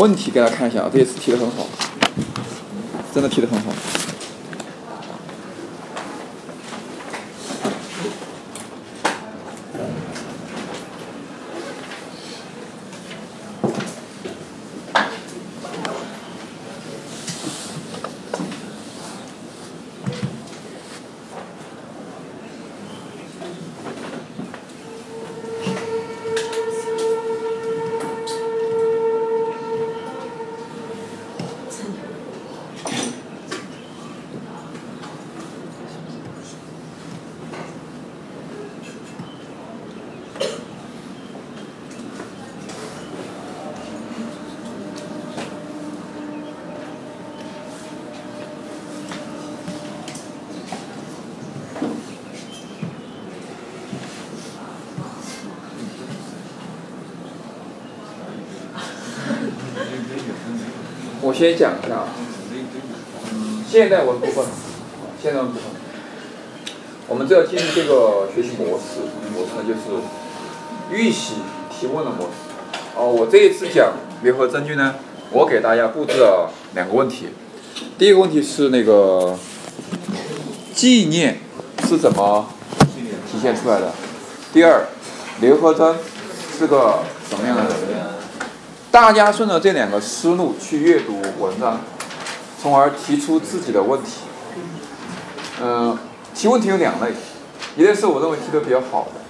问题给大家看一下，这一次提的很好，真的提的很好。我先讲一下啊，现代文部分，现代文部分，我们这要进入这个学习模式，模式呢就是预习提问的模式。哦，我这一次讲联合证据呢，我给大家布置了两个问题。第一个问题是那个纪念是怎么体现出来的？第二，刘和珍是个什么样的人？大家顺着这两个思路去阅读文章，从而提出自己的问题。嗯，提问题有两类，一类是我认为提的比较好的，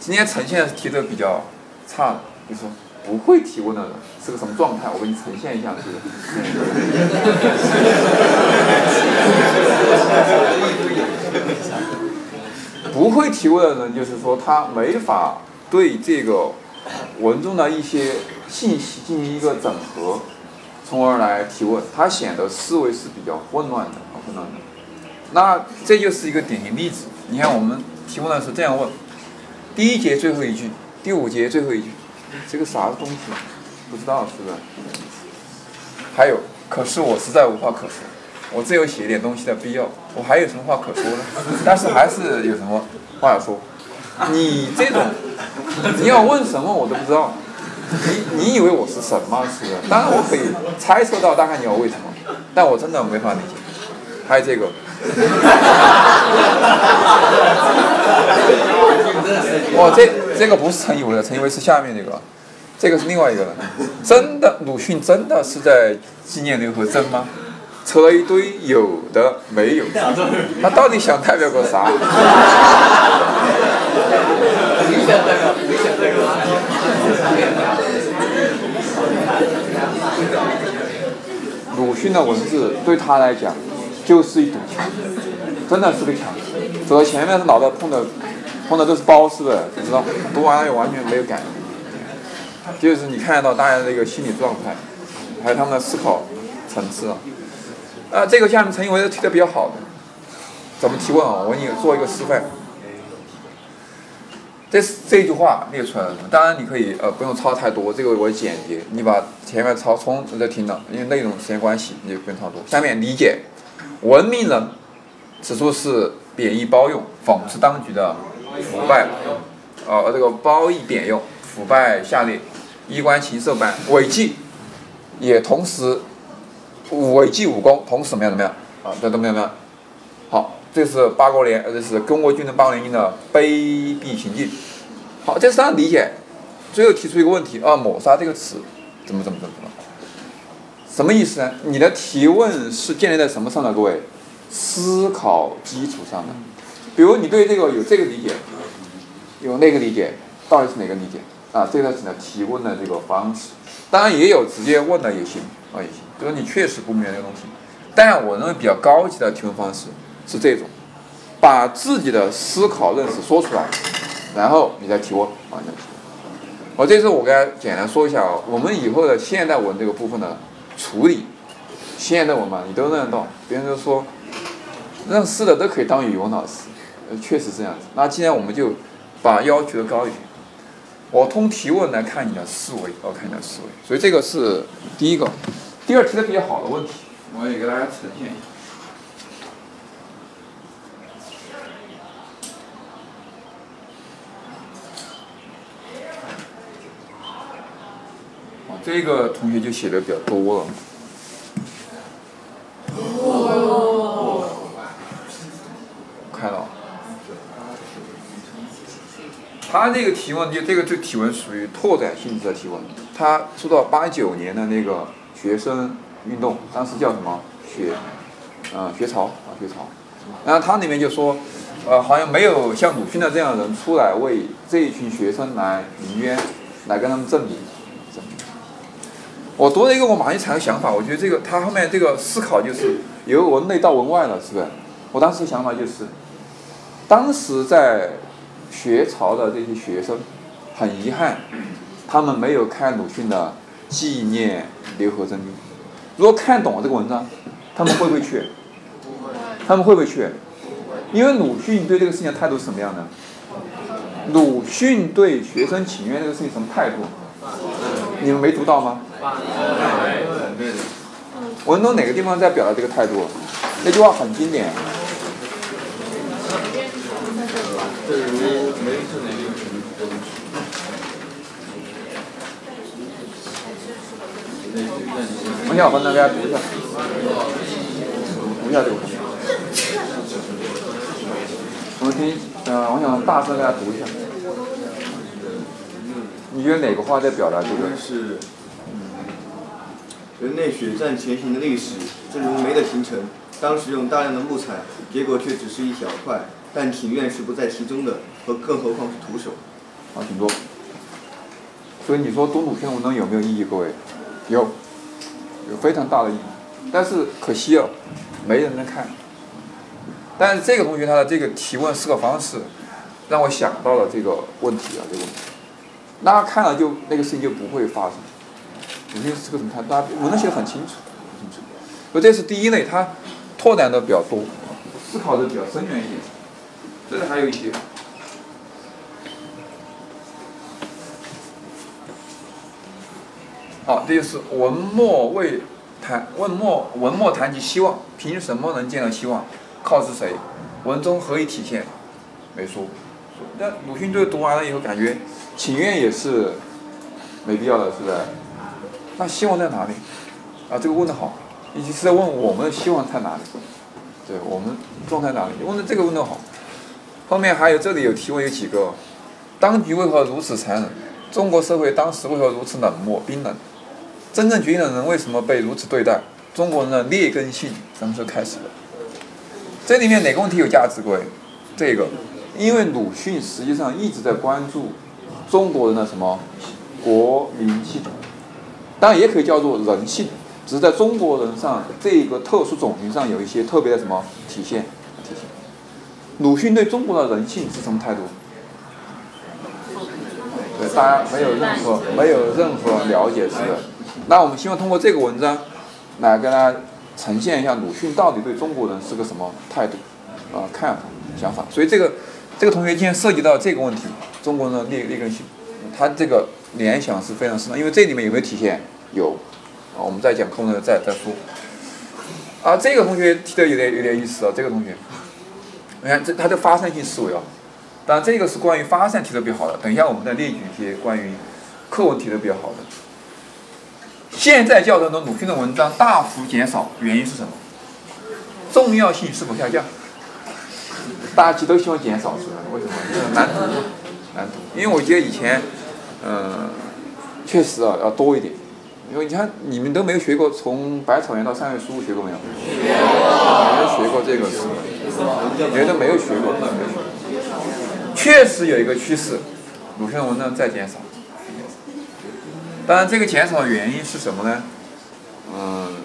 今天呈现是提的比较差的，就是说不会提问的人是个什么状态，我给你呈现一下这个。不会提问的人，就是说他没法对这个文中的一些信息进行一个整合，从而来提问，他显得思维是比较混乱的，混乱的。那这就是一个典型例子。你看我们提问的是这样问：第一节最后一句，第五节最后一句，这个啥东西？不知道是不是？还有，可是我实在无话可说。我只有写点东西的必要，我还有什么话可说呢？但是还是有什么话要说。你这种，你要问什么我都不知道。你你以为我是什么？是不是？当然我可以猜测到大概你要为什么，但我真的没法理解。还有这个，哦，这这个不是陈以为的，陈以为是下面这个，这个是另外一个人。真的，鲁迅真的是在纪念刘和珍吗？扯了一堆有的没有，他到底想代表个啥？鲁迅的文字对他来讲就是一堵墙，真的是个墙。走到前面是脑袋碰的，碰的都是包似的，你知道？读完了也完全没有感觉，就是你看得到大家的一个心理状态，还有他们的思考层次啊。啊，这个下面陈以为提的比较好的，怎么提问啊？我给你做一个示范。这这句话列出来，当然你可以呃不用抄太多，这个我简洁，你把前面抄从这听了，因为内容时间关系，你就不用抄多。下面理解，文明人，此处是贬义褒用，讽刺当局的腐败，呃这个褒义贬用，腐败下列，衣冠禽兽般，违纪，也同时违纪武功，同时怎么样怎么样啊？这怎么样怎么样？好。这是八国联，呃，这是中国军人八国联军的卑鄙行径。好，这是样理解。最后提出一个问题啊，抹杀这个词怎么怎么怎么怎么？什么意思呢？你的提问是建立在什么上的？各位，思考基础上的。比如你对这个有这个理解，有那个理解，到底是哪个理解？啊，这个是你的提问的这个方式。当然也有直接问的也行啊，也行。就是你确实不明白这个东西，但我认为比较高级的提问方式。是这种，把自己的思考认识说出来，然后你再提问啊，你再提问。我这次我给大家简单说一下啊，我们以后的现代文这个部分的处理，现代文嘛，你都认得到。别人都说，认识的都可以当语文老师，呃，确实这样子。那既然我们就把要求的高一点，我通提问来看你的思维，我看你的思维。所以这个是第一个，第二提的比较好的问题，我也给大家呈现一下。这个同学就写的比较多了。开了。他这个提问就这个这提问属于拓展性质的提问。他说到八九年的那个学生运动，当时叫什么学，嗯学潮啊学潮。然后他里面就说，呃好像没有像鲁迅的这样的人出来为这一群学生来鸣冤，来跟他们证明。证明。我读了一个，我马上产生想法，我觉得这个他后面这个思考就是由文内到文外了，是不是？我当时想法就是，当时在。学潮的这些学生，很遗憾，他们没有看鲁迅的《纪念刘和珍》。如果看懂了这个文章，他们会不会去？他们会不会去？因为鲁迅对这个事情的态度是什么样的？鲁迅对学生请愿这个事情什么态度？你们没读到吗？文中哪个地方在表达这个态度？那句话很经典。我想把那个读一下，读一下这个。我们听，嗯，我想大声给大家读一下。你觉得哪个话在表达这个？是，人类血战前行的历史，正如煤的形成，当时用大量的木材，结果却只是一小块。但庭院是不在其中的，和更何况是徒手。好，请坐。所以你说读鲁迅文章有没有意义？各位，有，有非常大的意义。但是可惜哦，没人能看。但是这个同学他的这个提问思考方式，让我想到了这个问题啊，这个问题。那看了就那个事情就不会发生。鲁迅是个什么？他大家文章写的很清楚，很清楚。所以这是第一类，他拓展的比较多，思考的比较深远一点。这里还有一些。好，这就是文末未谈，文末文末谈及希望，凭什么能见到希望？靠是谁？文中何以体现？没说。但鲁迅这个读完了以后，感觉请愿也是没必要的，是不是？那希望在哪里？啊，这个问的好，以及是在问我们的希望在哪里？对我们状态哪里？问的这个问的好。后面还有这里有提问有几个，当局为何如此残忍？中国社会当时为何如此冷漠冰冷？真正决定的人为什么被如此对待？中国人的劣根性什么时候开始的？这里面哪个问题有价值？各位，这个，因为鲁迅实际上一直在关注中国人的什么国民性，当然也可以叫做人性，只是在中国人上这个特殊种群上有一些特别的什么体现体现。鲁迅对中国的人性是什么态度？对，大家没有任何没有任何了解是的。那我们希望通过这个文章来跟大家呈现一下鲁迅到底对中国人是个什么态度啊看法想法。所以这个这个同学今天涉及到这个问题，中国人的劣劣根性，他这个联想是非常深的，因为这里面有没有体现？有。啊，我们再讲课呢再再说。啊，这个同学提的有点有点意思啊，这个同学。你看，这他的发散性思维啊，当然这个是关于发散提的比较好的。等一下我们再列举一些关于课文提的比较好的。现在教程中鲁迅的文章大幅减少，原因是什么？重要性是否下降？大家其实都希望减少，是吧？为什么？因为难读，难读。因为我觉得以前，嗯，确实啊要多一点。因为你看，你们都没有学过从百草园到三味书屋学过没有？没有学过这个是。觉得没有学过，确实有一个趋势，鲁迅的文章在减少。当然，这个减少的原因是什么呢？嗯，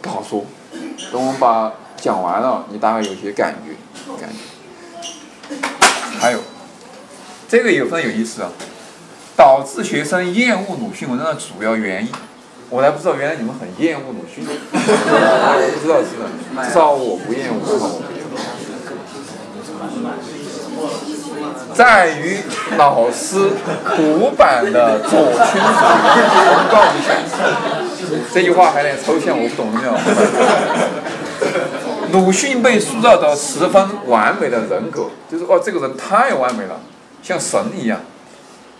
不好说。等我们把讲完了，你大概有些感觉，感觉。还有，这个也非常有意思啊，导致学生厌恶鲁迅文章的主要原因，我还不知道，原来你们很厌恶鲁迅。我不知道是的，至少我不厌恶。在于老师古板的左倾崇告一下，这句话还有点抽象，我不懂没有？鲁迅被塑造的十分完美的人格，就是哦，这个人太完美了，像神一样。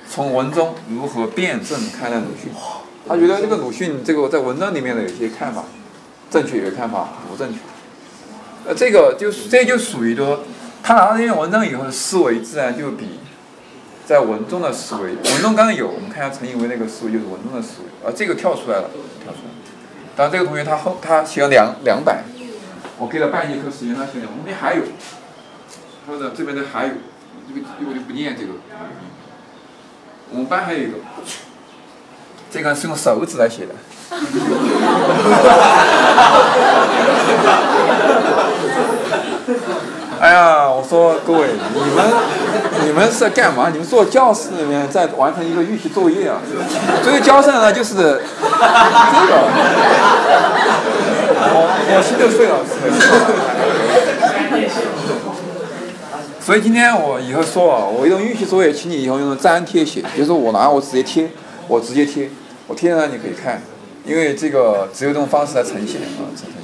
从文中如何辩证看待鲁迅？他觉得这个鲁迅这个在文章里面的有些看法正确，有些看法不正确。呃，这个就这就属于说，他拿到这篇文章以后思维自然就比在文中的思维，文中刚刚有，我们看一下陈以为那个思维就是文中的思维，而这个跳出来了，跳出来。当然这个同学他后他写了两两百，我给了半节课时间他写两，后面还有，他说这边的还有，这个我就不念这个。我们班还有一个，这个是用手指来写的。哎呀，我说各位，你们你们是在干嘛？你们坐教室里面在完成一个预习作业啊？这个教授呢，就是这个。我我心都碎了，所以今天我以后说啊，我用预习作业，请你以后用粘贴写，就是我拿我直接贴，我直接贴，我贴上你可以看。因为这个只有这种方式来呈现啊，呈现。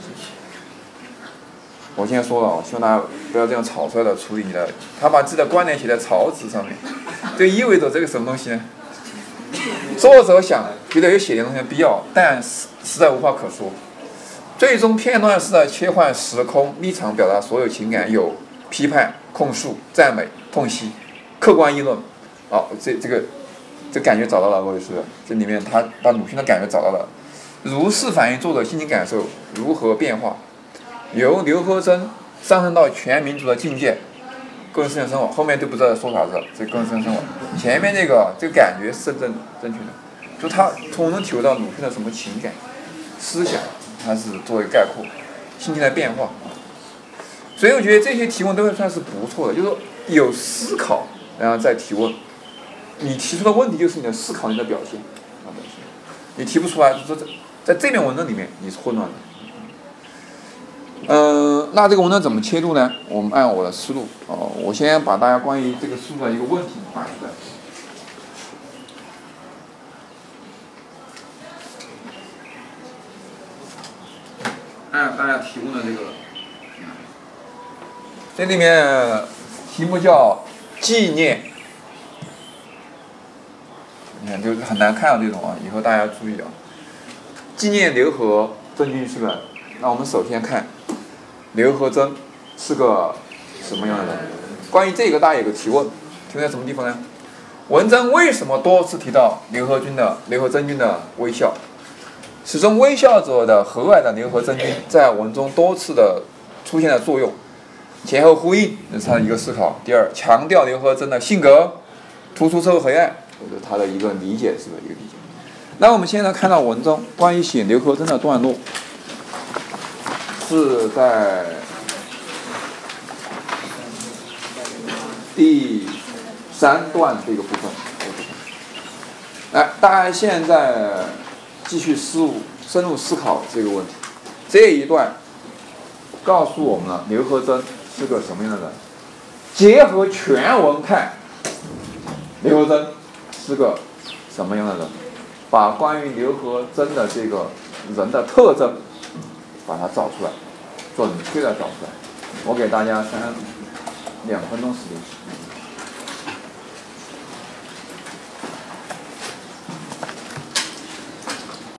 我先说了，我希望大家不要这样草率的处理你的。他把自己的观点写在草纸上面，这意味着这个什么东西呢？作者想觉得有写点东西的必要，但实实在无话可说。最终片段式的切换时空立场，表达所有情感，有批判、控诉、赞美、痛惜、客观议论。好，这这个这感觉找到了，各位是这里面他把鲁迅的感觉找到了。如是反映作者心情感受如何变化，由刘和珍上升到全民族的境界，个人思想生活。后面都不知道说啥子了，这个人思想生活。前面那个这个感觉是正正确的，就他从中体会到鲁迅的什么情感、思想，他是作为概括，心情的变化。所以我觉得这些提问都算是不错的，就是说有思考，然后再提问。你提出的问题就是你的思考，你的表现，你提不出来，就说这。在这篇文章里面，你是混乱的。嗯，那这个文章怎么切入呢？我们按我的思路哦，我先把大家关于这个书的一个问题摆出来。按大家提供的这个，这里面题目叫纪念，你看就是很难看到这种啊，以后大家注意啊。纪念刘和珍君是吧？那我们首先看刘和珍是个什么样的人？关于这个，大家有个提问，提问在什么地方呢？文章为什么多次提到刘和君的刘和珍君的微笑？始终微笑着的和蔼的刘和珍君在文中多次的出现了作用，前后呼应，这是他的一个思考。第二，强调刘和珍的性格突出社会黑暗，这是他的一个理解，是吧？一个理解。那我们现在看到文中关于写刘和珍的段落，是在第三段这个部分。来，大家现在继续思深入思考这个问题。这一段告诉我们了刘和珍是个什么样的人。结合全文看，刘和珍是个什么样的人？把关于刘和珍的这个人的特征，把它找出来，准确的找出来。我给大家三两分钟时间。